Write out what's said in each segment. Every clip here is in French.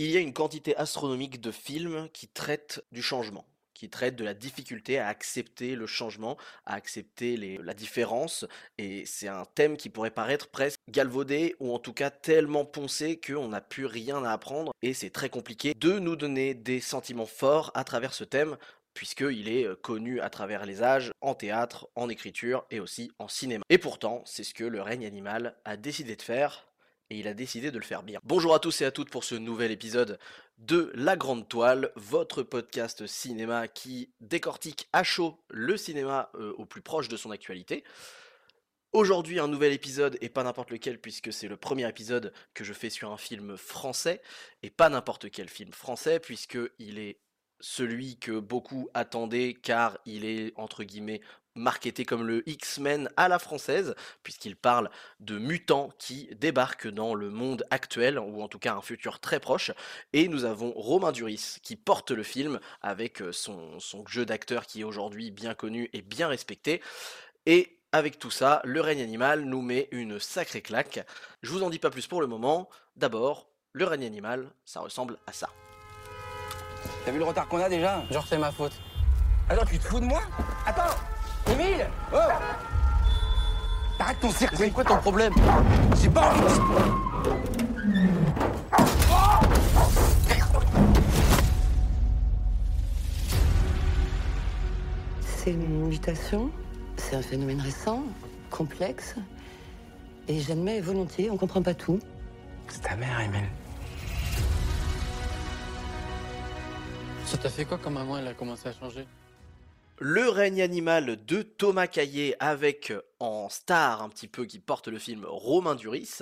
Il y a une quantité astronomique de films qui traitent du changement, qui traitent de la difficulté à accepter le changement, à accepter la différence, et c'est un thème qui pourrait paraître presque galvaudé, ou en tout cas tellement poncé qu'on n'a plus rien à apprendre, et c'est très compliqué de nous donner des sentiments forts à travers ce thème, puisqu'il est euh, connu à travers les âges, en théâtre, en écriture et aussi en cinéma. Et pourtant, c'est ce que le règne animal a décidé de faire, et il a décidé de le faire bien. Bonjour à tous et à toutes pour ce nouvel épisode de La Grande Toile, votre podcast cinéma qui décortique à chaud le cinéma euh, au plus proche de son actualité. Aujourd'hui, un nouvel épisode, et pas n'importe lequel, puisque c'est le premier épisode que je fais sur un film français, et pas n'importe quel film français, puisque il est celui que beaucoup attendaient, car il est, entre guillemets, marketé comme le X-Men à la française, puisqu'il parle de mutants qui débarquent dans le monde actuel, ou en tout cas un futur très proche, et nous avons Romain Duris qui porte le film avec euh, son, son jeu d'acteur qui est aujourd'hui bien connu et bien respecté, et avec tout ça, le règne animal nous met une sacrée claque. Je vous en dis pas plus pour le moment. D'abord, le règne animal, ça ressemble à ça. T'as vu le retard qu'on a déjà? Genre c'est ma faute. Attends, tu te fous de moi? Attends Émile Oh Arrête ton cirque C'est quoi ton problème? C'est pas C'est une mutation, c'est un phénomène récent, complexe, et j'admets volontiers, on comprend pas tout. C'est ta mère, Émile. Ça t'a fait quoi quand maman elle a commencé à changer? Le règne animal de Thomas Caillet avec en star un petit peu qui porte le film Romain Duris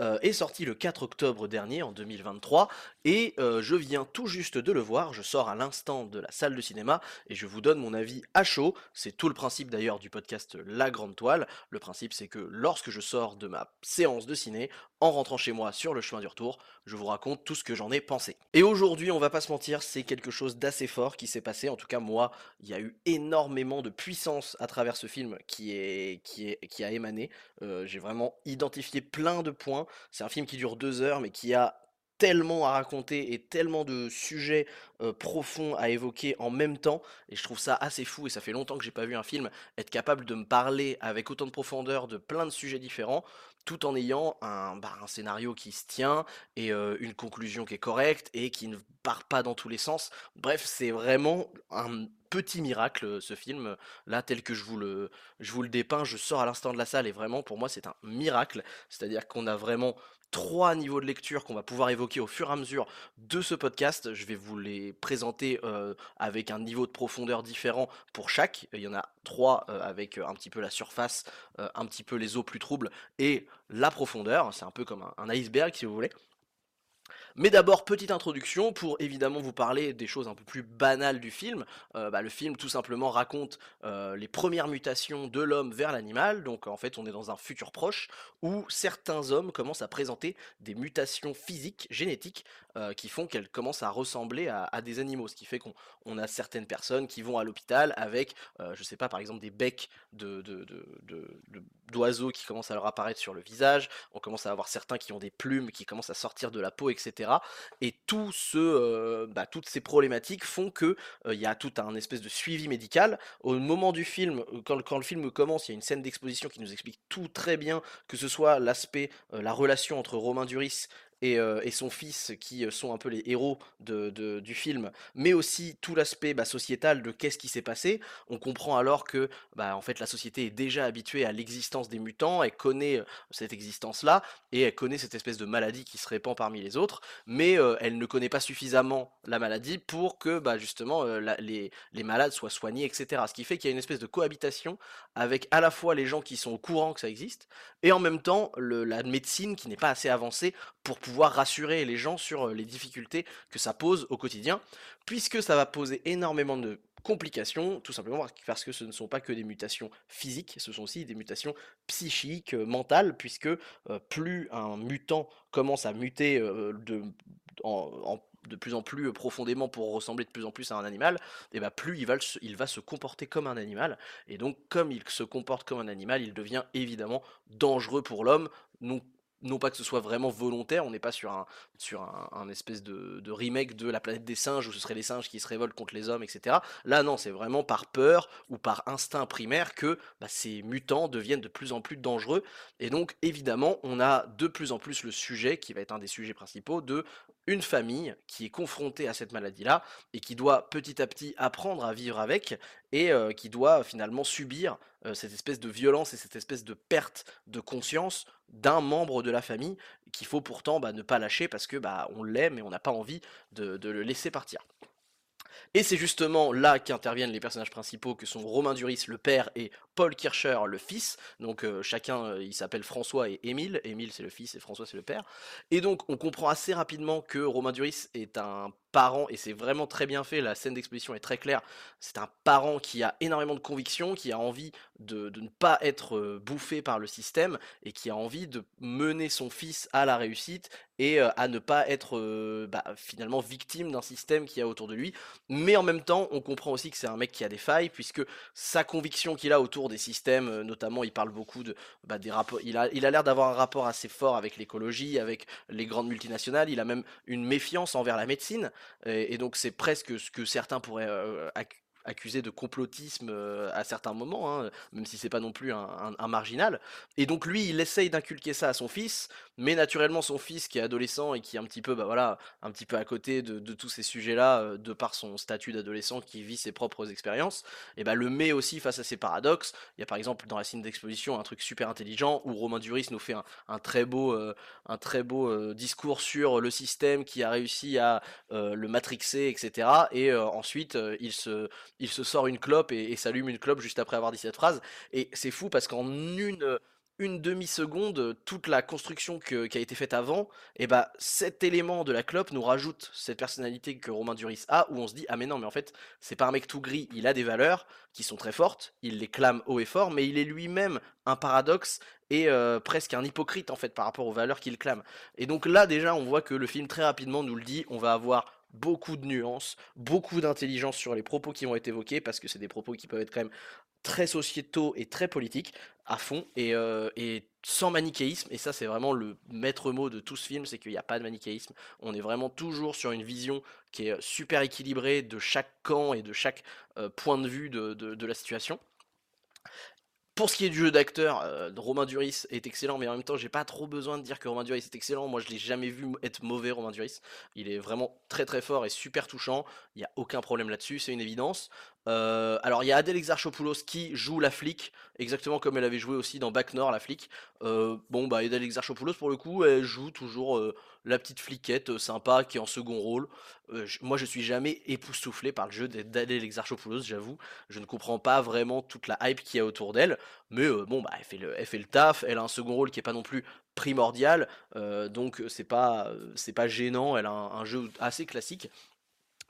euh, est sorti le 4 octobre dernier en 2023 et euh, je viens tout juste de le voir, je sors à l'instant de la salle de cinéma et je vous donne mon avis à chaud, c'est tout le principe d'ailleurs du podcast La Grande Toile, le principe c'est que lorsque je sors de ma séance de ciné, en rentrant chez moi sur le chemin du retour, je vous raconte tout ce que j'en ai pensé. Et aujourd'hui, on va pas se mentir, c'est quelque chose d'assez fort qui s'est passé. En tout cas, moi, il y a eu énormément de puissance à travers ce film qui est qui qui a émané. J'ai vraiment identifié plein de points. C'est un film qui dure deux heures, mais qui a tellement à raconter et tellement de sujets profonds à évoquer en même temps et je trouve ça assez fou et ça fait longtemps que j'ai pas vu un film être capable de me parler avec autant de profondeur de plein de sujets différents tout en ayant un, bah, scénario qui se tient et une conclusion qui est correcte et qui ne part pas dans tous les sens. Bref, c'est vraiment un petit miracle ce film là tel que je vous le je vous le dépeins, je sors à l'instant de la salle et vraiment pour moi c'est un miracle, c'est-à-dire qu'on a vraiment trois niveaux de lecture qu'on va pouvoir évoquer au fur et à mesure de ce podcast. Je vais vous les présenter euh, avec un niveau de profondeur différent pour chaque. Il y en a trois euh, avec euh, un petit peu la surface, un petit peu les eaux plus troubles et la profondeur. C'est un peu comme un iceberg si vous voulez. Mais d'abord, petite introduction pour évidemment vous parler des choses un peu plus banales du film. Euh, bah, le film tout simplement raconte euh, les premières mutations de l'homme vers l'animal. Donc en fait, on est dans un futur proche où certains hommes commencent à présenter des mutations physiques, génétiques, euh, qui font qu'elles commencent à ressembler à, des animaux. Ce qui fait qu'on on a certaines personnes qui vont à l'hôpital avec, je sais pas, par exemple des becs d'oiseaux qui commencent à leur apparaître sur le visage. On commence à avoir certains qui ont des plumes qui commencent à sortir de la peau, etc. Et euh, bah, toutes ces problématiques font que euh, il y a tout un espèce de suivi médical. Au moment du film, euh, quand, le film commence, il y a une scène d'exposition qui nous explique tout très bien, que ce soit l'aspect, la relation entre Romain Duris et, et son fils, qui sont un peu les héros de, du film, mais aussi tout l'aspect bah, sociétal de qu'est-ce qui s'est passé. On comprend alors que bah, en fait, la société est déjà habituée à l'existence des mutants, elle connaît cette existence-là, et elle connaît cette espèce de maladie qui se répand parmi les autres mais elle ne connaît pas suffisamment la maladie pour que bah, justement les, les malades soient soignés, etc. Ce qui fait qu'il y a une espèce de cohabitation avec à la fois les gens qui sont au courant que ça existe, et en même temps le- la médecine qui n'est pas assez avancée pour rassurer les gens sur euh, les difficultés que ça pose au quotidien, puisque ça va poser énormément de complications, tout simplement parce que ce ne sont pas que des mutations physiques, ce sont aussi des mutations psychiques, euh, mentales, puisque euh, plus un mutant commence à muter de, de plus en plus profondément pour ressembler de plus en plus à un animal, et bah plus il va, il va se comporter comme un animal, et donc comme il se comporte comme un animal, il devient évidemment dangereux pour l'homme. Donc non pas que ce soit vraiment volontaire, on n'est pas sur un, espèce de, remake de la planète des singes où ce seraient les singes qui se révoltent contre les hommes, etc. Là, non, c'est vraiment par peur ou par instinct primaire que bah, ces mutants deviennent de plus en plus dangereux. Et donc, évidemment, on a de plus en plus le sujet, qui va être un des sujets principaux, de une famille qui est confrontée à cette maladie-là et qui doit petit à petit apprendre à vivre avec et euh, qui doit finalement subir euh, cette espèce de violence et cette espèce de perte de conscience d'un membre de la famille qu'il faut pourtant bah, ne pas lâcher parce que bah, on l'aime et on n'a pas envie de, le laisser partir. Et c'est justement là qu'interviennent les personnages principaux que sont Romain Duris, le père, et Paul Kircher, le fils. Donc euh, chacun, euh, il s'appelle François et Émile. Émile c'est le fils et François c'est le père. Et donc on comprend assez rapidement que Romain Duris est un parent, et c'est vraiment très bien fait, la scène d'exposition est très claire, c'est un parent qui a énormément de conviction, qui a envie de, ne pas être bouffé par le système, et qui a envie de mener son fils à la réussite, et à ne pas être bah, finalement victime d'un système qui a autour de lui. Mais en même temps, on comprend aussi que c'est un mec qui a des failles, puisque sa conviction qu'il a autour des systèmes, notamment il parle beaucoup de bah, des rapports. Il a, il a l'air d'avoir un rapport assez fort avec l'écologie, avec les grandes multinationales. Il a même une méfiance envers la médecine, et, donc c'est presque ce que certains pourraient accusé de complotisme euh, à certains moments, hein, même si c'est pas non plus un, marginal. Et donc lui, il essaye d'inculquer ça à son fils, mais naturellement son fils qui est adolescent et qui est un petit peu, bah voilà, un petit peu à côté de, tous ces sujets-là, euh, de par son statut d'adolescent qui vit ses propres expériences, et bah le met aussi face à ces paradoxes. Il y a par exemple dans la scène d'exposition un truc super intelligent où Romain Duris nous fait un, très beau, euh, un très beau discours sur le système qui a réussi à le matrixer, etc. Et ensuite il se il se sort une clope et, s'allume une clope juste après avoir dit cette phrase. Et c'est fou parce qu'en une, une demi-seconde, toute la construction qui a été faite avant, et eh bah cet élément de la clope nous rajoute cette personnalité que Romain Duris a, où on se dit ah mais non mais en fait c'est pas un mec tout gris, il a des valeurs qui sont très fortes, il les clame haut et fort, mais il est lui-même un paradoxe et euh, presque un hypocrite en fait par rapport aux valeurs qu'il clame. Et donc là déjà on voit que le film très rapidement nous le dit, on va avoir beaucoup de nuances, beaucoup d'intelligence sur les propos qui vont être évoqués, parce que c'est des propos qui peuvent être quand même très sociétaux et très politiques à fond, et, euh, sans manichéisme, et ça c'est vraiment le maître mot de tout ce film, c'est qu'il n'y a pas de manichéisme, on est vraiment toujours sur une vision qui est super équilibrée de chaque camp et de chaque euh, point de vue de la situation. Pour ce qui est du jeu d'acteur, euh, Romain Duris est excellent, mais en même temps, j'ai pas trop besoin de dire que Romain Duris est excellent. Moi, je l'ai jamais vu être mauvais, Romain Duris. Il est vraiment très très fort et super touchant. Il n'y a aucun problème là-dessus, c'est une évidence. Euh, alors il y a Adèle Exarchopoulos qui joue la flic, exactement comme elle avait joué aussi dans Back Nord, la flic. Euh, bon bah Adèle Exarchopoulos pour le coup, elle joue toujours la petite fliquette sympa qui est en second rôle. moi je suis jamais époustouflé par le jeu d'Adèle Exarchopoulos, j'avoue. Je ne comprends pas vraiment toute la hype qu'il y a autour d'elle, mais bon bah elle fait, le, taf, elle a un second rôle qui est pas non plus primordial, donc c'est pas, pas gênant, elle a un jeu assez classique.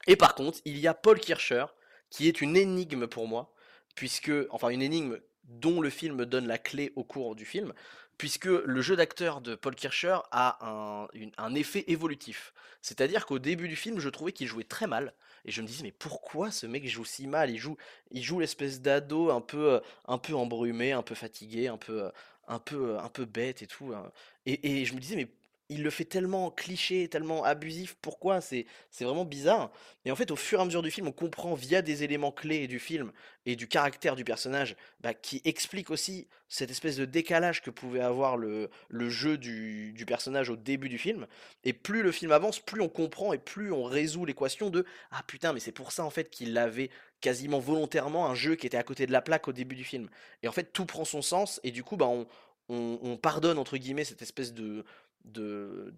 Et par contre, il y a Paul Kircher, qui est une énigme pour moi, puisque, enfin une énigme dont le film donne la clé au cours du film, puisque le jeu d'acteur de Paul Kircher a un, effet évolutif. C'est-à-dire qu'au début du film, je trouvais qu'il jouait très mal, et je me disais mais pourquoi ce mec joue si mal? Il joue, il joue l'espèce d'ado un peu, euh, un peu embrumé, un peu fatigué, un peu, euh, un peu, euh, un peu bête et tout. Hein. Et, et je me disais mais il le fait tellement cliché, tellement abusif, pourquoi? C'est, vraiment bizarre. Et en fait, au fur et à mesure du film, on comprend via des éléments clés du film et du caractère du personnage, bah, qui explique aussi cette espèce de décalage que pouvait avoir le, jeu du, du, personnage au début du film. Et plus le film avance, plus on comprend et plus on résout l'équation de Ah putain, mais c'est pour ça en fait qu'il avait quasiment volontairement un jeu qui était à côté de la plaque au début du film. Et en fait, tout prend son sens et du coup, bah, on, on pardonne entre guillemets cette espèce de de,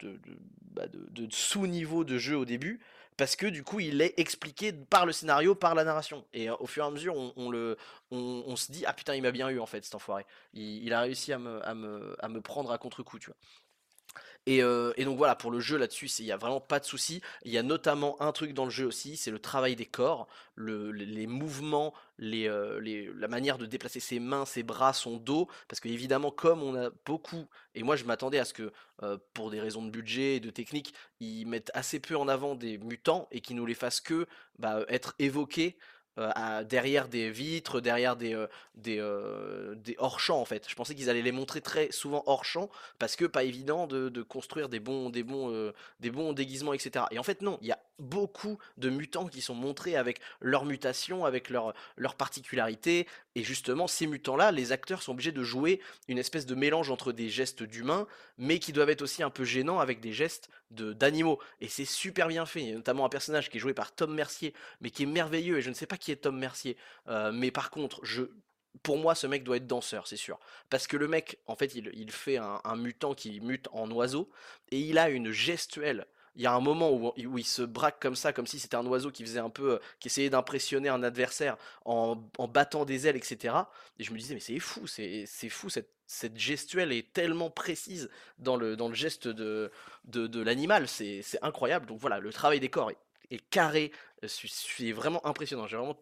bah, de, de, sous-niveau de jeu au début, parce que du coup il est expliqué par le scénario, par la narration. Et au fur et à mesure, on, le, on, se dit, ah putain, il m'a bien eu en fait, cet enfoiré. Il, il a réussi à me, à me, à me prendre à contre-coup, tu vois. Et, donc voilà, pour le jeu là-dessus, il n'y a vraiment pas de souci. Il y a notamment un truc dans le jeu aussi, c'est le travail des corps, les mouvements, la manière de déplacer ses mains, ses bras, son dos. Parce que évidemment, comme on a beaucoup, et moi je m'attendais à ce que, pour des raisons de budget et de technique, ils mettent assez peu en avant des mutants et qu'ils nous les fassent que bah, être évoqués euh, derrière des vitres, derrière des, euh, des, hors-champs en fait. Je pensais qu'ils allaient les montrer très souvent hors-champ parce que pas évident de, construire des bons, déguisements, etc. Et en fait, non, il y a beaucoup de mutants qui sont montrés avec leur mutation, avec leur, leur particularité. Et justement, ces mutants-là, les acteurs sont obligés de jouer une espèce de mélange entre des gestes d'humains, mais qui doivent être aussi un peu gênants avec des gestes d'animaux. Et c'est super bien fait. Il y a notamment un personnage qui est joué par Tom Mercier, mais qui est merveilleux. Et je ne sais pas qui est Tom Mercier. Euh, mais par contre, je, pour moi, ce mec doit être danseur, c'est sûr. Parce que le mec, en fait, il, fait un, mutant qui mute en oiseau, et il a une gestuelle. Il y a un moment où, il se braque comme ça, comme si c'était un oiseau qui faisait un peu, euh, qui essayait d'impressionner un adversaire en, battant des ailes, etc. Et je me disais, mais c'est fou, c'est fou, cette, cette gestuelle est tellement précise dans le, dans le geste de, de, l'animal, c'est incroyable. Donc voilà, le travail des corps est, est carré, c'est vraiment impressionnant. J'ai vraiment,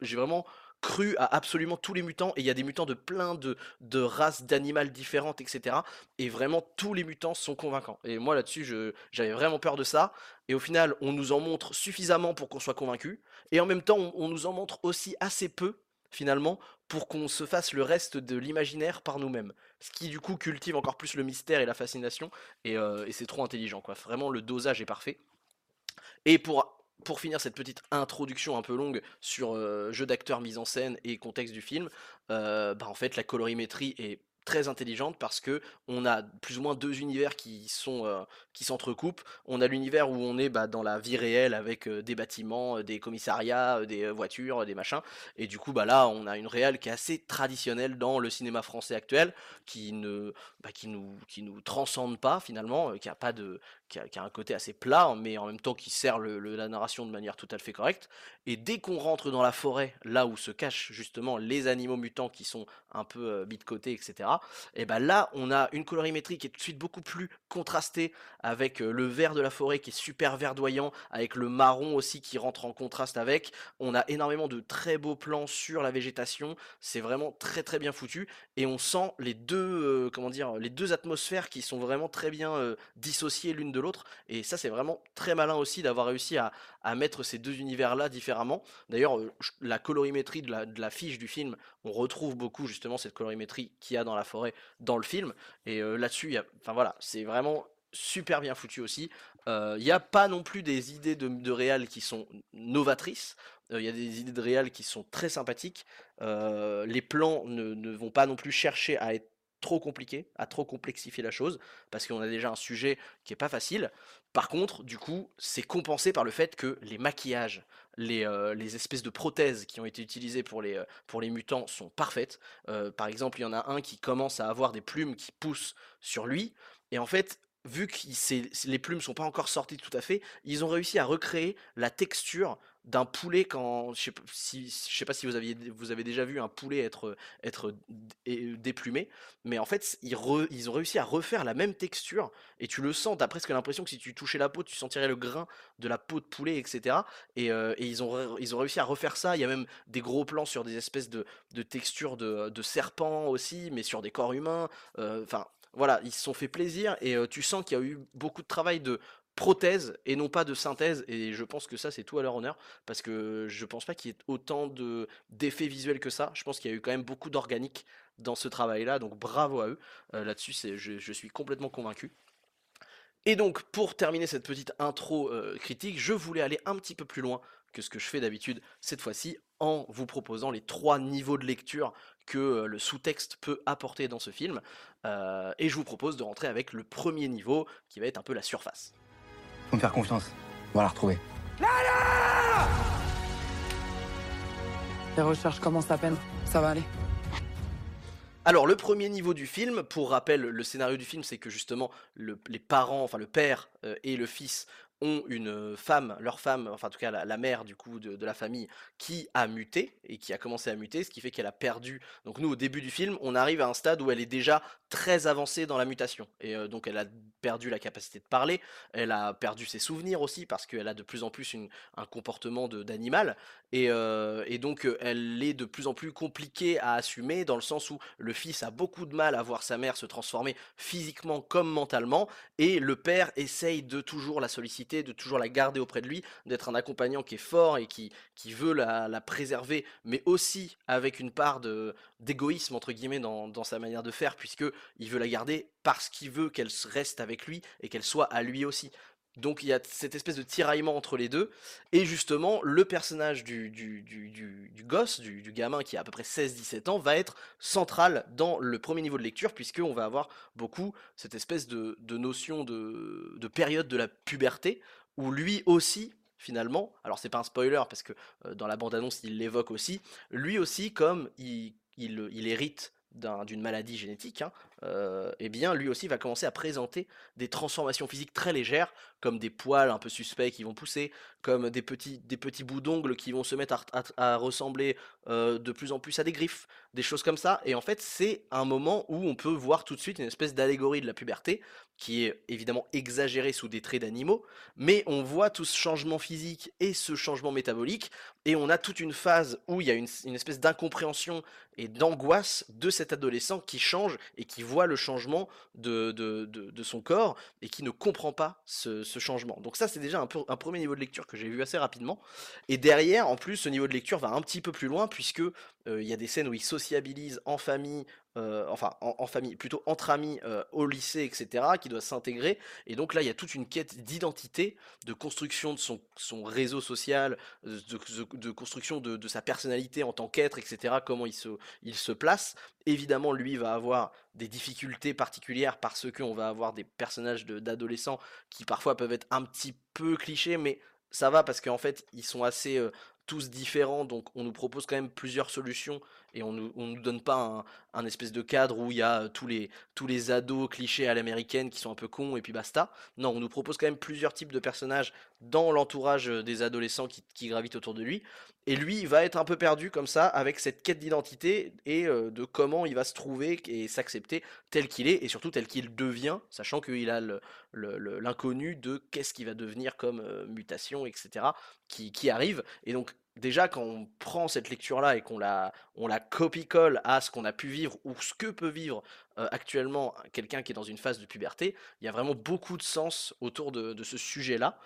j'ai vraiment cru à absolument tous les mutants et il y a des mutants de plein de, de races d'animaux différentes etc et vraiment tous les mutants sont convaincants. Et moi là-dessus j'avais vraiment peur de ça. Et au final on nous en montre suffisamment pour qu'on soit convaincu et en même temps on, nous en montre aussi assez peu finalement pour qu'on se fasse le reste de l'imaginaire par nous-mêmes. Ce qui du coup cultive encore plus le mystère et la fascination. Et, euh, et c'est trop intelligent quoi. Vraiment le dosage est parfait. Et pour pour finir cette petite introduction un peu longue sur euh, jeu d'acteur, mise en scène et contexte du film, euh, bah en fait la colorimétrie est très intelligente parce que on a plus ou moins deux univers qui sont euh, qui s'entrecoupent. On a l'univers où on est bah, dans la vie réelle avec des bâtiments, des commissariats, des voitures, des machins. Et du coup, bah là, on a une réelle qui est assez traditionnelle dans le cinéma français actuel, qui ne qui nous qui nous transcende pas finalement, qui a pas de qui a, un côté assez plat, mais en même temps qui sert la narration de manière tout à fait correcte. Et dès qu'on rentre dans la forêt, là où se cachent justement les animaux mutants qui sont un peu mis de côté, etc et ben là on a une colorimétrie qui est tout de suite beaucoup plus contrastée avec le vert de la forêt qui est super verdoyant, avec le marron aussi qui rentre en contraste avec. On a énormément de très beaux plans sur la végétation, c'est vraiment très très bien foutu et on sent les deux comment dire les deux atmosphères qui sont vraiment très bien dissociées l'une de l'autre et ça c'est vraiment très malin aussi d'avoir réussi à, mettre ces deux univers là différemment. D'ailleurs la colorimétrie de la, fiche du film, on retrouve beaucoup justement cette colorimétrie qu'il y a dans la forêt dans le film. Et là-dessus, enfin voilà, c'est vraiment super bien foutu aussi. Il n'y a pas non plus des idées de, de réal qui sont novatrices. Il y a des idées de réal qui sont très sympathiques. les plans ne, ne, vont pas non plus chercher à être trop compliqués, à trop complexifier la chose, parce qu'on a déjà un sujet qui est pas facile. Par contre, du coup, c'est compensé par le fait que les maquillages, les, euh, les, espèces de prothèses qui ont été utilisées pour les, euh, pour les mutants sont parfaites. Euh, par exemple, il y en a un qui commence à avoir des plumes qui poussent sur lui, et en fait, vu que les plumes sont pas encore sorties tout à fait, ils ont réussi à recréer la texture d'un poulet quand je sais pas si sais pas si vous avez déjà vu un poulet être déplumé mais en fait ils, ont réussi à refaire la même texture et tu le sens t'as presque l'impression que si tu touchais la peau tu sentirais le grain de la peau de poulet etc et, et ils ont réussi à refaire ça. Il y a même des gros plans sur des espèces de textures de, de serpents aussi mais sur des corps humains enfin voilà, ils se sont fait plaisir et tu sens qu'il y a eu beaucoup de travail de prothèse et non pas de synthèse et je pense que ça c'est tout à leur honneur parce que je pense pas qu'il y ait autant de d'effets visuels que ça. Je pense qu'il y a eu quand même beaucoup d'organique dans ce travail là donc bravo à eux là-dessus je, suis complètement convaincu. Et donc pour terminer cette petite intro critique je voulais aller un petit peu plus loin que ce que je fais d'habitude cette fois-ci en vous proposant les trois niveaux de lecture que le sous-texte peut apporter dans ce film. et je vous propose de rentrer avec le premier niveau, qui va être un peu la surface. Faut me faire confiance, on va la retrouver. Lala Les recherches commencent à peine, ça va aller. Alors le premier niveau du film, pour rappel, le scénario du film, c'est que justement les parents, enfin le père et le fils ont une femme, leur femme, enfin en tout cas la, mère du coup de, la famille, qui a muté et qui a commencé à muter, ce qui fait qu'elle a perdu. Donc nous au début du film, on arrive à un stade où elle est déjà très avancée dans la mutation et donc elle a perdu la capacité de parler, elle a perdu ses souvenirs aussi parce qu'elle a de plus en plus un comportement d'animal et, donc elle est de plus en plus compliquée à assumer dans le sens où le fils a beaucoup de mal à voir sa mère se transformer physiquement comme mentalement et le père essaye de toujours la solliciter de toujours la garder auprès de lui, d'être un accompagnant qui est fort et qui, veut la, préserver, mais aussi avec une part d'égoïsme entre guillemets dans, dans sa manière de faire, puisque il veut la garder parce qu'il veut qu'elle reste avec lui et qu'elle soit à lui aussi. Donc il y a cette espèce de tiraillement entre les deux. Et justement, le personnage du, du, du, du, gosse, du, du gamin qui a à peu près 16-17 ans, va être central dans le premier niveau de lecture, puisqu'on va avoir beaucoup cette espèce de, de notion de, de période de la puberté, où lui aussi, finalement, alors c'est pas un spoiler, parce que euh, dans la bande-annonce il l'évoque aussi, lui aussi, comme il, il, il hérite d'un- d'une maladie génétique, hein, euh, eh bien lui aussi va commencer à présenter des transformations physiques très légères, comme des poils un peu suspects qui vont pousser, comme des petits, des petits bouts d'ongles qui vont se mettre à, ressembler euh, de plus en plus à des griffes, des choses comme ça. Et en fait, c'est un moment où on peut voir tout de suite une espèce d'allégorie de la puberté, qui est évidemment exagérée sous des traits d'animaux, mais on voit tout ce changement physique et ce changement métabolique, et on a toute une phase où il y a une, une espèce d'incompréhension et d'angoisse de cet adolescent qui change et qui voit le changement de, son corps et qui ne comprend pas ce, changement. Donc ça, c'est déjà un, premier niveau de lecture que j'ai vu assez rapidement. Et derrière, en plus, ce niveau de lecture va un petit peu plus loin puisque il y a des scènes où il sociabilise en famille, enfin en, famille, plutôt entre amis au lycée, etc., qui doit s'intégrer. Et donc là, il y a toute une quête d'identité, de construction de son, réseau social, de, construction de, sa personnalité en tant qu'être, etc., comment il se, place. Évidemment, lui va avoir des difficultés particulières parce qu'on va avoir des personnages d'adolescents qui parfois peuvent être un petit peu clichés, mais ça va parce qu'en fait, ils sont assez tous différents, donc on nous propose quand même plusieurs solutions et on nous, on nous donne pas un, espèce de cadre où il y a euh, tous les, tous les ados clichés à l'américaine qui sont un peu cons et puis basta. Non, on nous propose quand même plusieurs types de personnages dans l'entourage euh, des adolescents qui, qui gravitent autour de lui. Et lui, il va être un peu perdu comme ça, avec cette quête d'identité et euh, de comment il va se trouver et s'accepter tel qu'il est, et surtout tel qu'il devient, sachant qu'il a l'inconnu de qu'est-ce qu'il va devenir comme mutation, etc., qui, qui arrive. Et donc, déjà, quand on prend cette lecture-là et qu'on la, copie-colle à ce qu'on a pu vivre ou ce que peut vivre euh, actuellement quelqu'un qui est dans une phase de puberté, il y a vraiment beaucoup de sens autour de, ce sujet-là.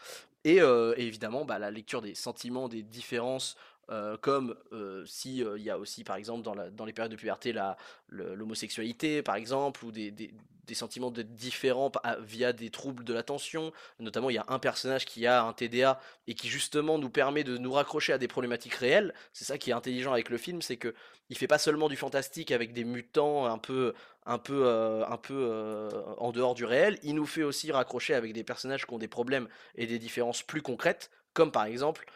Et, euh, évidemment, bah, la lecture des sentiments, des différences, euh, comme euh, si euh, y a aussi, par exemple, dans, les périodes de puberté, l'homosexualité, par exemple, ou des, sentiments d'être différents via des troubles de l'attention. Notamment, il y a un personnage qui a un TDA et qui justement nous permet de nous raccrocher à des problématiques réelles. C'est ça qui est intelligent avec le film, c'est que il fait pas seulement du fantastique avec des mutants un peu euh, en dehors du réel, il nous fait aussi raccrocher avec des personnages qui ont des problèmes et des différences plus concrètes, comme par exemple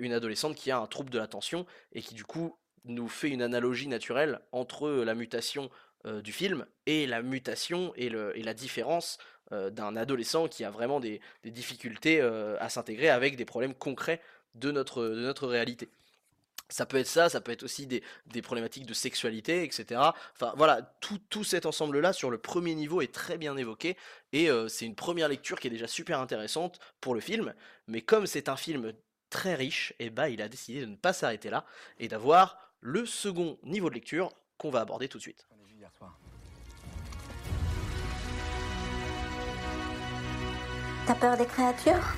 une adolescente qui a un trouble de l'attention et qui du coup nous fait une analogie naturelle entre la mutation du film et la mutation et, la différence d'un adolescent qui a vraiment des, difficultés à s'intégrer avec des problèmes concrets de notre réalité. Ça peut être ça, ça peut être aussi des, des problématiques de sexualité, etc. Enfin voilà, tout, tout cet ensemble-là sur le premier niveau est très bien évoqué et euh, c'est une première lecture qui est déjà super intéressante pour le film. Mais comme c'est un film très riche, et bah il a décidé de ne pas s'arrêter là et d'avoir le second niveau de lecture qu'on va aborder tout de suite. On est vu hier soir. T'as peur des créatures?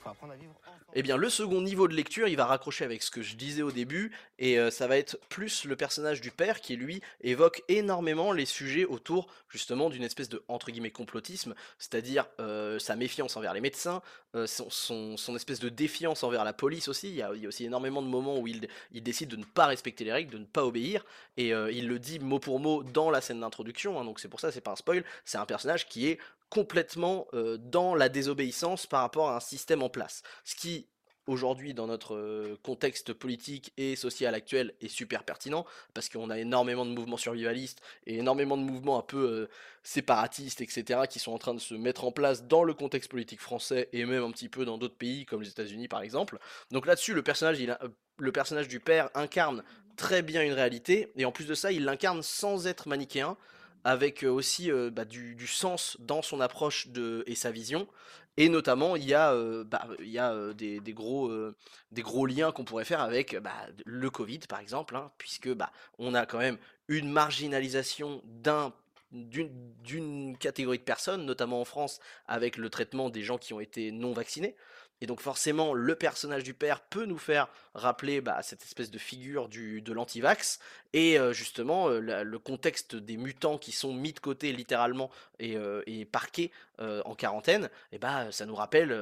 Faut apprendre à vivre ensemble. Eh bien, le second niveau de lecture, il va raccrocher avec ce que je disais au début, et euh, ça va être plus le personnage du père qui, lui, évoque énormément les sujets autour, justement, d'une espèce de, entre guillemets, complotisme, c'est-à-dire euh, sa méfiance envers les médecins, euh, son, espèce de défiance envers la police aussi. Il y a, aussi énormément de moments où il, décide de ne pas respecter les règles, de ne pas obéir, et il le dit mot pour mot dans la scène d'introduction, hein, donc c'est pour ça, c'est pas un spoil, c'est un personnage qui est complètement euh, dans la désobéissance par rapport à un système en place. Ce qui, aujourd'hui, dans notre contexte politique et social actuel, est super pertinent, parce qu'on a énormément de mouvements survivalistes et énormément de mouvements un peu euh, séparatistes, etc., qui sont en train de se mettre en place dans le contexte politique français et même un petit peu dans d'autres pays, comme les États-Unis par exemple. Donc là-dessus, le personnage, il a- euh, le personnage du père incarne très bien une réalité, et en plus de ça, il l'incarne sans être manichéen, avec euh, aussi euh, bah, du, sens dans son approche et sa vision. Et notamment, il y a, des, gros, liens qu'on pourrait faire avec bah, le Covid, par exemple, hein, puisque bah, on a quand même une marginalisation d'un d'une d'une catégorie de personnes, notamment en France, avec le traitement des gens qui ont été non vaccinés. Et donc forcément, le personnage du père peut nous faire rappeler bah, cette espèce de figure du, de l'antivax et euh, justement euh, le contexte des mutants qui sont mis de côté littéralement et, euh, parqués en quarantaine. Et bah ça nous rappelle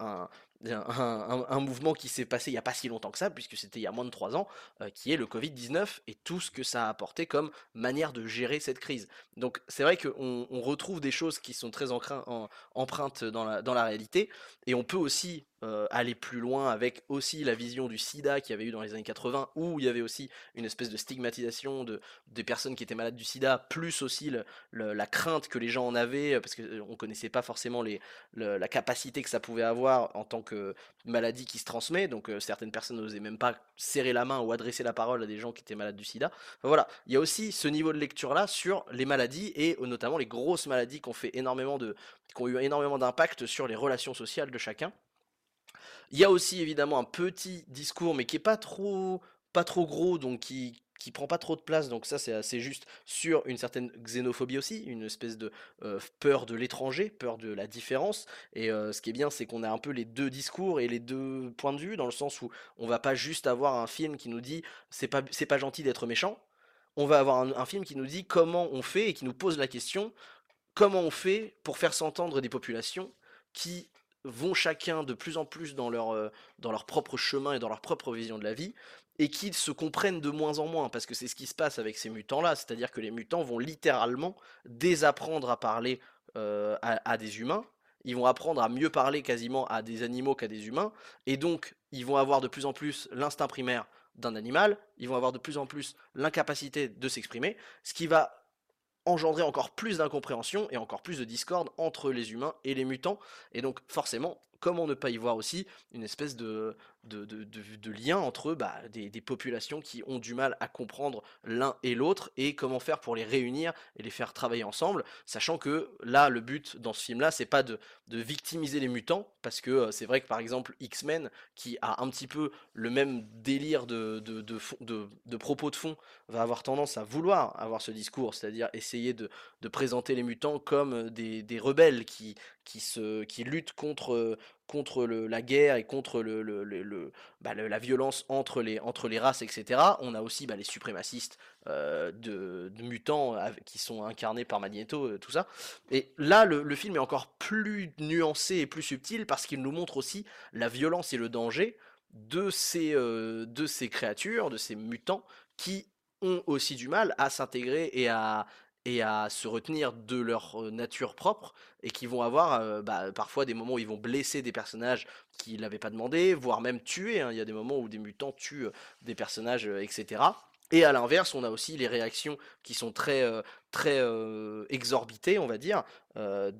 un, un, mouvement qui s'est passé il n'y a pas si longtemps que ça, puisque c'était il y a moins de 3 ans, euh, qui est le Covid-19 et tout ce que ça a apporté comme manière de gérer cette crise. Donc c'est vrai qu'on on retrouve des choses qui sont très en- empreintes dans la, dans la réalité, et on peut aussi euh, aller plus loin avec aussi la vision du sida qu'il y avait eu dans les années 80, où il y avait aussi une espèce de stigmatisation de, des personnes qui étaient malades du sida, plus aussi la crainte que les gens en avaient, euh, parce qu'on connaissait pas forcément les, le- la capacité que ça pouvait avoir en tant que maladie qui se transmet, donc euh, certaines personnes n'osaient même pas serrer la main ou adresser la parole à des gens qui étaient malades du sida. Voilà, il y a aussi ce niveau de lecture là sur les maladies et euh, notamment les grosses maladies qui ont fait énormément de qui ont eu énormément d'impact sur les relations sociales de chacun. Il y a aussi évidemment un petit discours, mais qui est pas trop, pas trop gros, donc qui, qui prend pas trop de place, donc ça c'est assez juste sur une certaine xénophobie aussi, une espèce de peur de l'étranger, peur de la différence. Et ce qui est bien, c'est qu'on a un peu les deux discours et les deux points de vue, dans le sens où on va pas juste avoir un film qui nous dit c'est pas, c'est pas gentil d'être méchant. On va avoir un film qui nous dit comment on fait et qui nous pose la question comment on fait pour faire s'entendre des populations qui vont chacun de plus en plus dans leur, euh, dans leur propre chemin et dans leur propre vision de la vie, et qui se comprennent de moins en moins, parce que c'est ce qui se passe avec ces mutants-là, c'est-à-dire que les mutants vont littéralement désapprendre à parler euh, à, à des humains, ils vont apprendre à mieux parler quasiment à des animaux qu'à des humains, et donc ils vont avoir de plus en plus l'instinct primaire d'un animal, ils vont avoir de plus en plus l'incapacité de s'exprimer, ce qui va engendrer encore plus d'incompréhension et encore plus de discorde entre les humains et les mutants. Et donc forcément, comment ne pas y voir aussi une espèce de, de, de, de- entre bah, des, des populations qui ont du mal à comprendre l'un et l'autre et comment faire pour les réunir et les faire travailler ensemble, sachant que là, le but dans ce film-là, c'est pas de, victimiser les mutants, parce que euh, c'est vrai que par exemple X-Men, qui a un petit peu le même délire de, de, propos de fond, va avoir tendance à vouloir avoir ce discours, c'est-à-dire essayer de, de présenter les mutants comme euh, des, des rebelles qui, qui, se, qui luttent contre, euh, contre la guerre et contre bah, la violence entre les, races, etc. On a aussi bah, les suprémacistes euh, de, mutants qui sont incarnés par Magneto, euh, tout ça. Et là, le, film est encore plus nuancé et plus subtil parce qu'il nous montre aussi la violence et le danger de ces, euh, de ces créatures, de ces mutants qui ont aussi du mal à s'intégrer et à, et à se retenir de leur nature propre et qui vont avoir bah, parfois des moments où ils vont blesser des personnages qui l'avaient pas demandé, voire même tuer. hein. Il y a des moments où des mutants tuent des personnages, etc. Et à l'inverse, on a aussi les réactions qui sont très, très exorbitées, on va dire, de,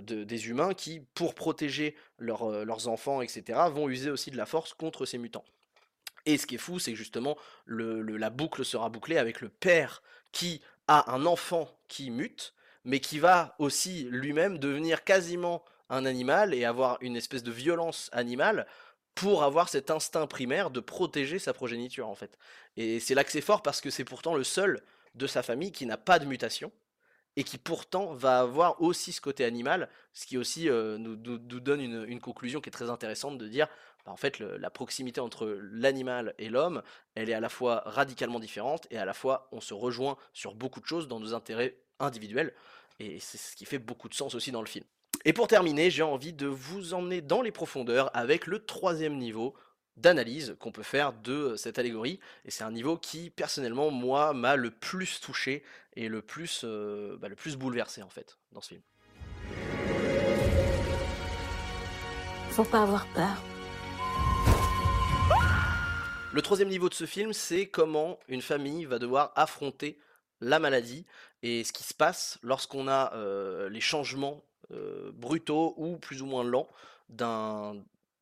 de- des humains qui, pour protéger leurs, enfants, etc., vont user aussi de la force contre ces mutants. Et ce qui est fou, c'est justement, la boucle sera bouclée avec le père qui a un enfant qui mute, mais qui va aussi lui-même devenir quasiment un animal et avoir une espèce de violence animale pour avoir cet instinct primaire de protéger sa progéniture en fait. Et c'est là que c'est fort parce que c'est pourtant le seul de sa famille qui n'a pas de mutation et qui pourtant va avoir aussi ce côté animal, ce qui aussi euh, nous, donne une, conclusion qui est très intéressante de dire, bah, en fait, la proximité entre l'animal et l'homme, elle est à la fois radicalement différente et à la fois on se rejoint sur beaucoup de choses dans nos intérêts individuels, et c'est ce qui fait beaucoup de sens aussi dans le film. Et pour terminer, j'ai envie de vous emmener dans les profondeurs avec le troisième niveau d'analyse qu'on peut faire de cette allégorie. Et c'est un niveau qui, personnellement, moi, m'a le plus touché et le plus, euh, bah, le plus bouleversé, en fait, dans ce film. Faut pas avoir peur. Le troisième niveau de ce film, c'est comment une famille va devoir affronter la maladie et ce qui se passe lorsqu'on a euh, les changements euh, brutaux ou plus ou moins lents d'un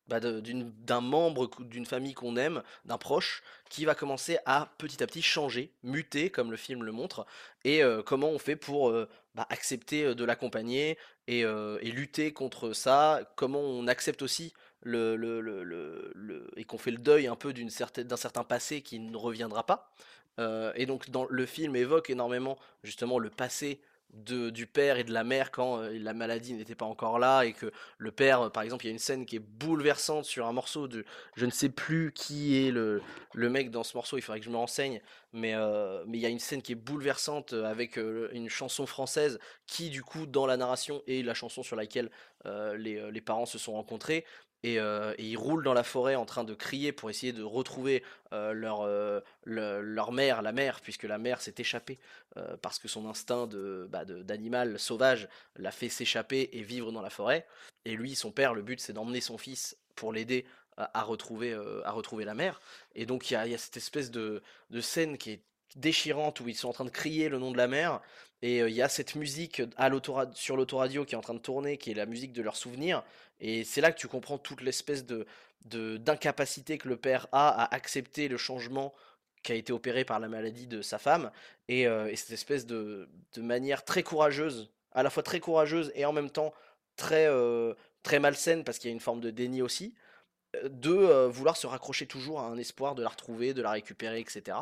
bah, d'un membre d'une famille qu'on aime, d'un proche, qui va commencer à petit à petit changer, muter, comme le film le montre, et euh, comment on fait pour euh, bah, accepter euh, de l'accompagner et, lutter contre ça, comment on accepte aussi le, et qu'on fait le deuil un peu d'un certain passé qui ne reviendra pas. Et donc le film évoque énormément justement le passé de, du père et de la mère quand euh, la maladie n'était pas encore là et que le père, euh, par exemple, il y a une scène qui est bouleversante sur un morceau de, je ne sais plus qui est le, le mec dans ce morceau, il faudrait que je me renseigne, mais euh, mais il y a une scène qui est bouleversante avec une chanson française qui, du coup, dans la narration est la chanson sur laquelle les, les parents se sont rencontrés. Et, euh, et ils roulent dans la forêt en train de crier pour essayer de retrouver euh, leur, euh, le- leur mère, la mère, puisque la mère s'est échappée parce que son instinct bah, de- d'animal sauvage l'a fait s'échapper et vivre dans la forêt. Et lui, son père, le but c'est d'emmener son fils pour l'aider à, retrouver, à retrouver la mère. Et donc il y y a cette espèce de, de scène qui est déchirante où ils sont en train de crier le nom de la mère. Et euh, il y a cette musique sur l'autoradio qui est en train de tourner, qui est la musique de leurs souvenirs. Et c'est là que tu comprends toute l'espèce de, d'incapacité que le père a à accepter le changement qui a été opéré par la maladie de sa femme. Et, euh, et cette espèce de, manière très courageuse, à la fois très courageuse et en même temps très, euh, très malsaine, parce qu'il y a une forme de déni aussi, de vouloir se raccrocher toujours à un espoir de la retrouver, de la récupérer, etc.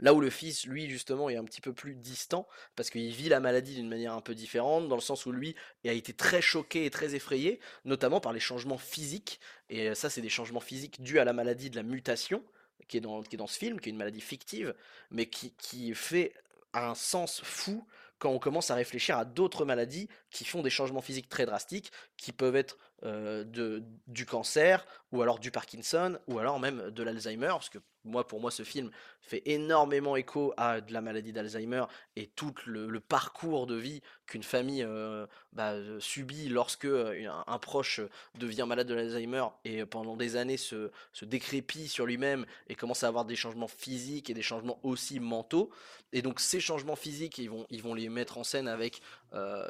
Là où le fils, lui, justement, est un petit peu plus distant, parce qu'il vit la maladie d'une manière un peu différente, dans le sens où lui a été très choqué et très effrayé, notamment par les changements physiques. Et ça, c'est des changements physiques dus à la maladie de la mutation, qui est dans, qui est dans ce film, qui est une maladie fictive, mais qui, qui fait un sens fou quand on commence à réfléchir à d'autres maladies qui font des changements physiques très drastiques, qui peuvent être euh, de, du cancer, ou alors du Parkinson, ou alors même de l'Alzheimer, parce que moi, pour moi, ce film fait énormément écho à de la maladie d'Alzheimer et tout le, parcours de vie qu'une famille euh, bah, euh, subit lorsque euh, un, proche devient malade de l'Alzheimer et pendant des années se, se décrépit sur lui-même et commence à avoir des changements physiques et des changements aussi mentaux. Et donc ces changements physiques, ils vont, ils vont les mettre en scène avec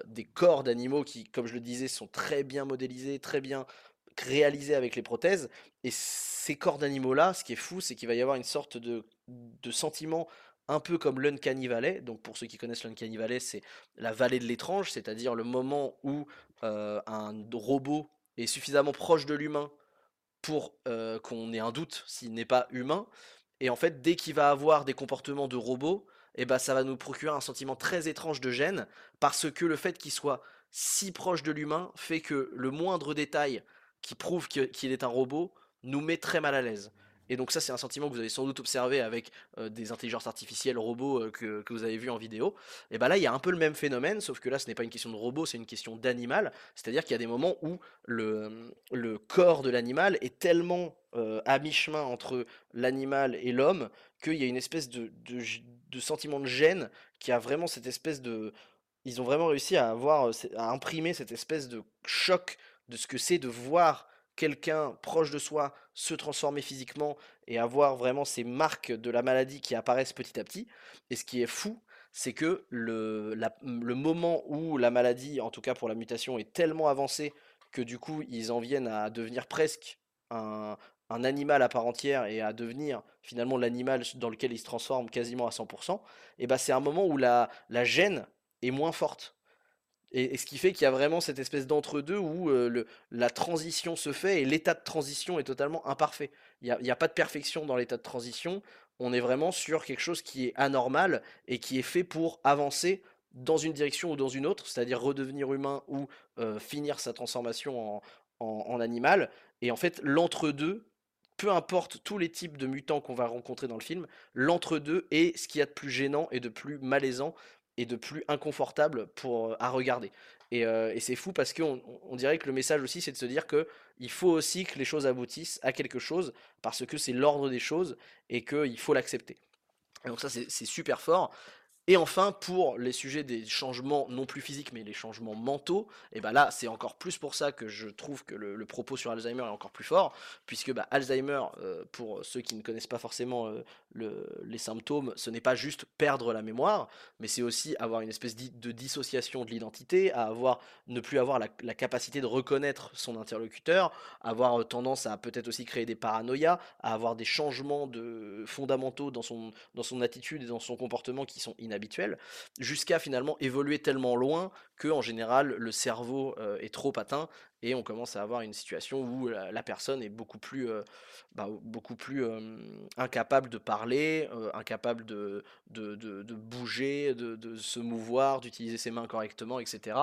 des corps d'animaux qui, comme je le disais, sont très bien modélisés, très bien réalisés avec les prothèses. Et ces corps d'animaux-là, ce qui est fou, c'est qu'il va y avoir une sorte de, de sentiment un peu comme l'Uncanny Valley. Donc pour ceux qui connaissent l'Uncanny Valley, c'est la vallée de l'étrange, c'est-à-dire le moment où euh, un robot est suffisamment proche de l'humain pour euh, qu'on ait un doute s'il n'est pas humain. Et en fait, dès qu'il va avoir des comportements de robot, eh ben, ça va nous procurer un sentiment très étrange de gêne, parce que le fait qu'il soit si proche de l'humain fait que le moindre détail qui prouve qu'il est un robot nous met très mal à l'aise. Et donc ça, c'est un sentiment que vous avez sans doute observé avec euh, des intelligences artificielles robots euh, que, vous avez vu en vidéo. Et ben là, il y a un peu le même phénomène, sauf que là, ce n'est pas une question de robot, c'est une question d'animal. C'est-à-dire qu'il y a des moments où le, le corps de l'animal est tellement euh, à mi-chemin entre l'animal et l'homme qu'il y a une espèce de, de, de sentiment de gêne qui a vraiment cette espèce de... Ils ont vraiment réussi à avoir, à imprimer cette espèce de choc de ce que c'est de voir quelqu'un proche de soi se transformer physiquement et avoir vraiment ces marques de la maladie qui apparaissent petit à petit. Et ce qui est fou, c'est que le, moment où la maladie, en tout cas pour la mutation, est tellement avancée que du coup ils en viennent à devenir presque un, animal à part entière et à devenir finalement l'animal dans lequel ils se transforment quasiment à 100%, et ben c'est un moment où la gêne est moins forte. Et, ce qui fait qu'il y a vraiment cette espèce d'entre-deux où la transition se fait et l'état de transition est totalement imparfait. Il n'y a, pas de perfection dans l'état de transition. On est vraiment sur quelque chose qui est anormal et qui est fait pour avancer dans une direction ou dans une autre, c'est-à-dire redevenir humain ou finir sa transformation en- en animal. Et en fait, l'entre-deux, peu importe tous les types de mutants qu'on va rencontrer dans le film, l'entre-deux est ce qu'il y a de plus gênant et de plus malaisant et de plus inconfortable à regarder. Et, c'est fou parce qu'on on- dirait que le message aussi, c'est de se dire que il faut aussi que les choses aboutissent à quelque chose parce que c'est l'ordre des choses et qu'il faut l'accepter. Et donc ça, c'est super fort. Et enfin, pour les sujets des changements non plus physiques, mais les changements mentaux, et ben là, c'est encore plus pour ça que je trouve que le, propos sur Alzheimer est encore plus fort, puisque bah, Alzheimer, euh, pour ceux qui ne connaissent pas forcément euh, le- les symptômes, ce n'est pas juste perdre la mémoire, mais c'est aussi avoir une espèce de dissociation de l'identité, à avoir ne plus avoir la, capacité de reconnaître son interlocuteur, avoir euh, tendance à peut-être aussi créer des paranoïas, à avoir des changements de fondamentaux dans son dans son attitude et dans son comportement qui sont inhabituels, jusqu'à finalement évoluer tellement loin que en général le cerveau euh, est trop atteint et on commence à avoir une situation où la, personne est beaucoup plus, bah, beaucoup plus incapable de parler, incapable de, de, de- bouger, de, se mouvoir, d'utiliser ses mains correctement, etc.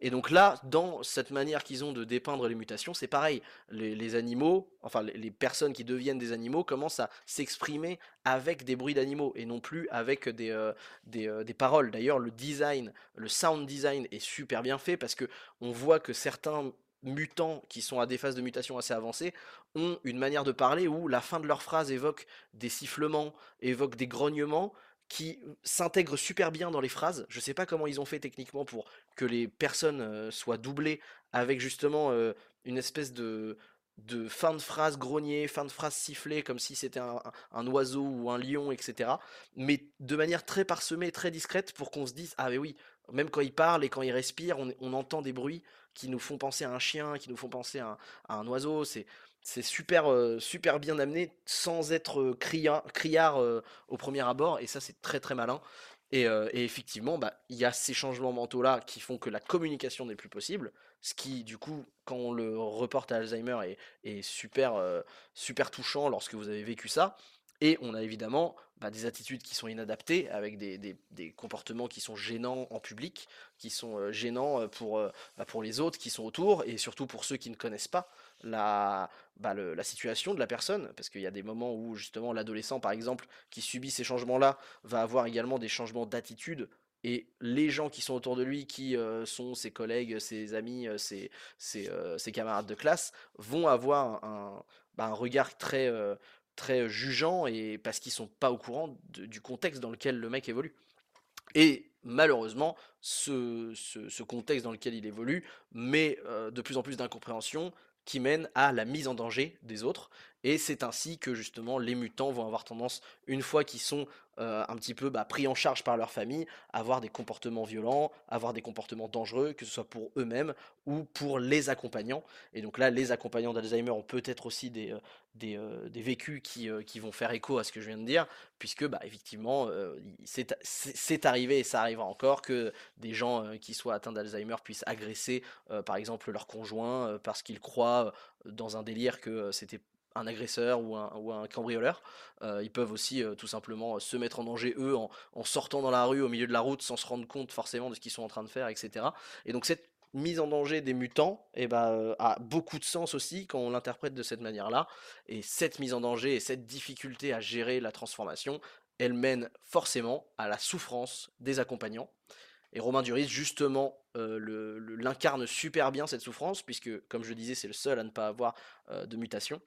Et donc là, dans cette manière qu'ils ont de dépeindre les mutations, c'est pareil. Les, animaux, enfin les, personnes qui deviennent des animaux commencent à s'exprimer avec des bruits d'animaux et non plus avec des, des, des paroles. D'ailleurs, le design, le sound design est super bien fait parce que on voit que certains mutants qui sont à des phases de mutation assez avancées ont une manière de parler où la fin de leur phrase évoque des sifflements, évoque des grognements qui s'intègrent super bien dans les phrases. Je sais pas comment ils ont fait techniquement pour que les personnes euh, soient doublées avec justement euh, une espèce de fin de phrase grogné, fin de phrase sifflée, comme si c'était un, oiseau ou un lion, etc. Mais de manière très parsemée, très discrète, pour qu'on se dise, ah oui, même quand il parle et quand il respire, on, entend des bruits qui nous font penser à un chien, qui nous font penser à un, oiseau. C'est super, euh, super bien amené sans être euh, cria- criard euh, au premier abord, et ça c'est très très malin. Et, effectivement, bah, il y a ces changements mentaux-là qui font que la communication n'est plus possible, ce qui, du coup, quand on le reporte à Alzheimer, est, est super, super touchant lorsque vous avez vécu ça. Et on a évidemment bah, des attitudes qui sont inadaptées, avec des, comportements qui sont gênants en public, qui sont euh, gênants euh, pour, euh, bah, pour les autres qui sont autour, et surtout pour ceux qui ne connaissent pas la, bah, la situation de la personne, parce qu'il y a des moments où justement l'adolescent, par exemple, qui subit ces changements-là, va avoir également des changements d'attitude. Et les gens qui sont autour de lui, qui sont ses collègues, ses amis, ses, ses, camarades de classe, vont avoir un, un regard très, très jugeant et parce qu'ils sont pas au courant du contexte dans lequel le mec évolue. Et malheureusement, ce, contexte dans lequel il évolue met de plus en plus d'incompréhension qui mène à la mise en danger des autres. Et c'est ainsi que justement les mutants vont avoir tendance, une fois qu'ils sont euh, un petit peu bah, pris en charge par leur famille, à avoir des comportements violents, à avoir des comportements dangereux, que ce soit pour eux-mêmes ou pour les accompagnants. Et donc là, les accompagnants d'Alzheimer ont peut-être aussi des, euh, euh, des vécus qui, qui vont faire écho à ce que je viens de dire, puisque bah, effectivement, c'est arrivé et ça arrivera encore que des gens qui soient atteints d'Alzheimer puissent agresser, par exemple, leur conjoint parce qu'ils croient dans un délire que c'était un agresseur ou un, cambrioleur. Euh, ils peuvent aussi euh, tout simplement euh, se mettre en danger eux en, sortant dans la rue au milieu de la route sans se rendre compte forcément de ce qu'ils sont en train de faire, etc. Et donc cette mise en danger des mutants eh ben, a beaucoup de sens aussi quand on l'interprète de cette manière-là. Et cette mise en danger et cette difficulté à gérer la transformation, elle mène forcément à la souffrance des accompagnants. Et Romain Duris, justement, l'incarne super bien cette souffrance, puisque, comme je disais, c'est le seul à ne pas avoir de mutation.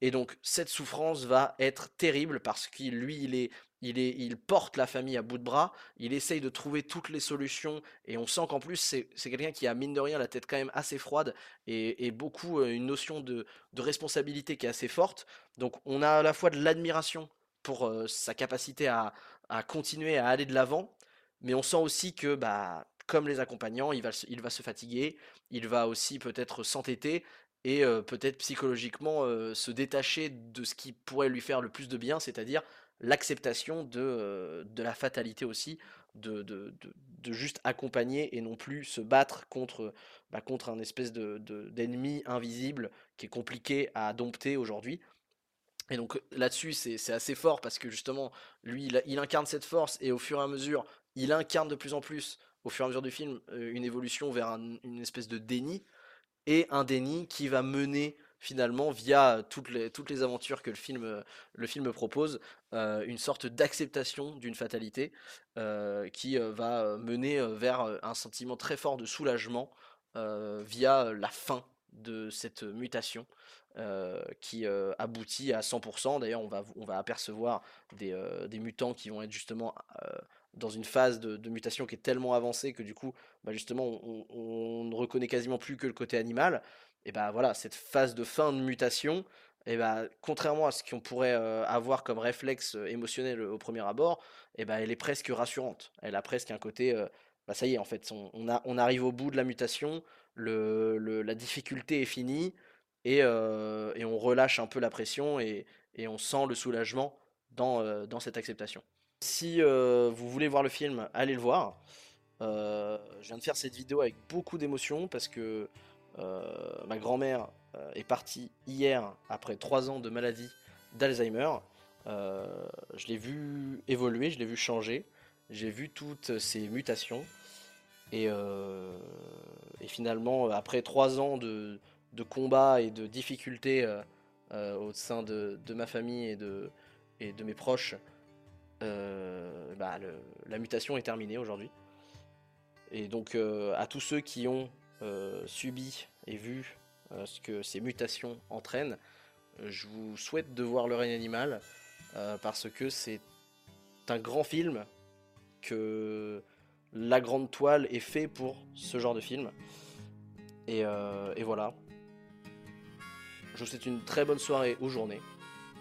Et donc, cette souffrance va être terrible parce qu'il, lui, il est, il est, il porte la famille à bout de bras. Il essaye de trouver toutes les solutions, et on sent qu'en plus, c'est, quelqu'un qui a mine de rien la tête quand même assez froide et, et beaucoup euh, une notion de, de responsabilité qui est assez forte. Donc, on a à la fois de l'admiration pour euh, sa capacité à, à continuer à aller de l'avant, mais on sent aussi que, bah, comme les accompagnants, il va, il va se fatiguer, il va aussi peut-être s'entêter et peut-être psychologiquement se détacher de ce qui pourrait lui faire le plus de bien, c'est-à-dire l'acceptation de, de la fatalité aussi, de, de, de- juste accompagner et non plus se battre contre, bah, contre un espèce de, de- d'ennemi invisible qui est compliqué à dompter aujourd'hui. Et donc là-dessus, c'est assez fort parce que justement, lui, il, incarne cette force et au fur et à mesure, il incarne de plus en plus, au fur et à mesure du film, une évolution vers un- une espèce de déni et un déni qui va mener finalement via toutes les, toutes les aventures que le film, le film propose, euh, une sorte d'acceptation d'une fatalité euh, qui euh, va mener vers un sentiment très fort de soulagement via la fin de cette mutation qui aboutit à 100%. D'ailleurs, on va, on va apercevoir des, des mutants qui vont être justement dans une phase de, mutation qui est tellement avancée que du coup, bah, justement, on, ne reconnaît quasiment plus que le côté animal. Et bah voilà, cette phase de fin de mutation, et bah, contrairement à ce qu'on pourrait euh, avoir comme réflexe euh, émotionnel au premier abord, et bah, elle est presque rassurante. Elle a presque un côté, euh, ça y est, en fait, on, a, on arrive au bout de la mutation, le, la difficulté est finie, et, euh, on relâche un peu la pression, et, on sent le soulagement euh, dans cette acceptation. Si euh, vous voulez voir le film, allez le voir. Euh, je viens de faire cette vidéo avec beaucoup d'émotion parce que euh, ma grand-mère est partie hier après trois ans de maladie d'Alzheimer. Je l'ai vu évoluer, je l'ai vu changer, j'ai vu toutes ces mutations. Et, finalement, après trois ans de, de combat et de difficultés au sein de, de ma famille et de, et de mes proches, bah, le- la mutation est terminée aujourd'hui. Et donc euh, à tous ceux qui ont euh, subi et vu euh, ce que ces mutations entraînent, euh, je vous souhaite de voir Le règne animal euh, parce que c'est un grand film que la grande toile est fait pour ce genre de film. Et, euh, et voilà. Je vous souhaite une très bonne soirée ou journée.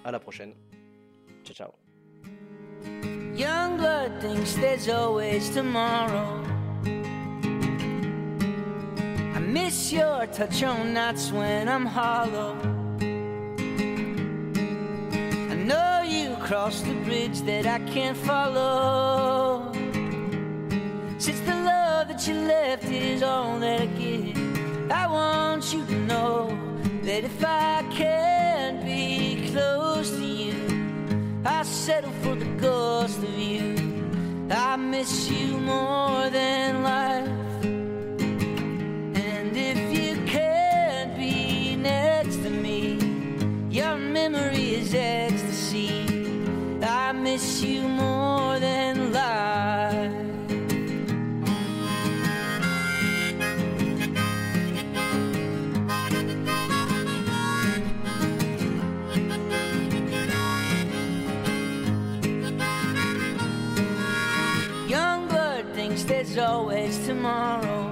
À la prochaine. Ciao ciao. Young blood thinks there's always tomorrow. I miss your touch on nights when I'm hollow. I know you crossed the bridge that I can't follow. Since the love that you left is all that I get, I want you to know that if I can't settle for the ghost of you. I miss you more than life. tomorrow.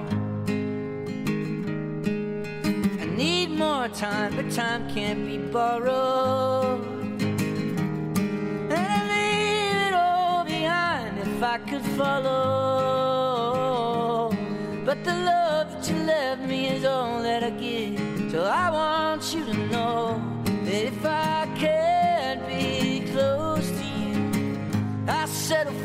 I need more time, but time can't be borrowed. And I leave it all behind if I could follow. But the love that you left me is all that I give. So I want you to know that if I can't be close to you, I settle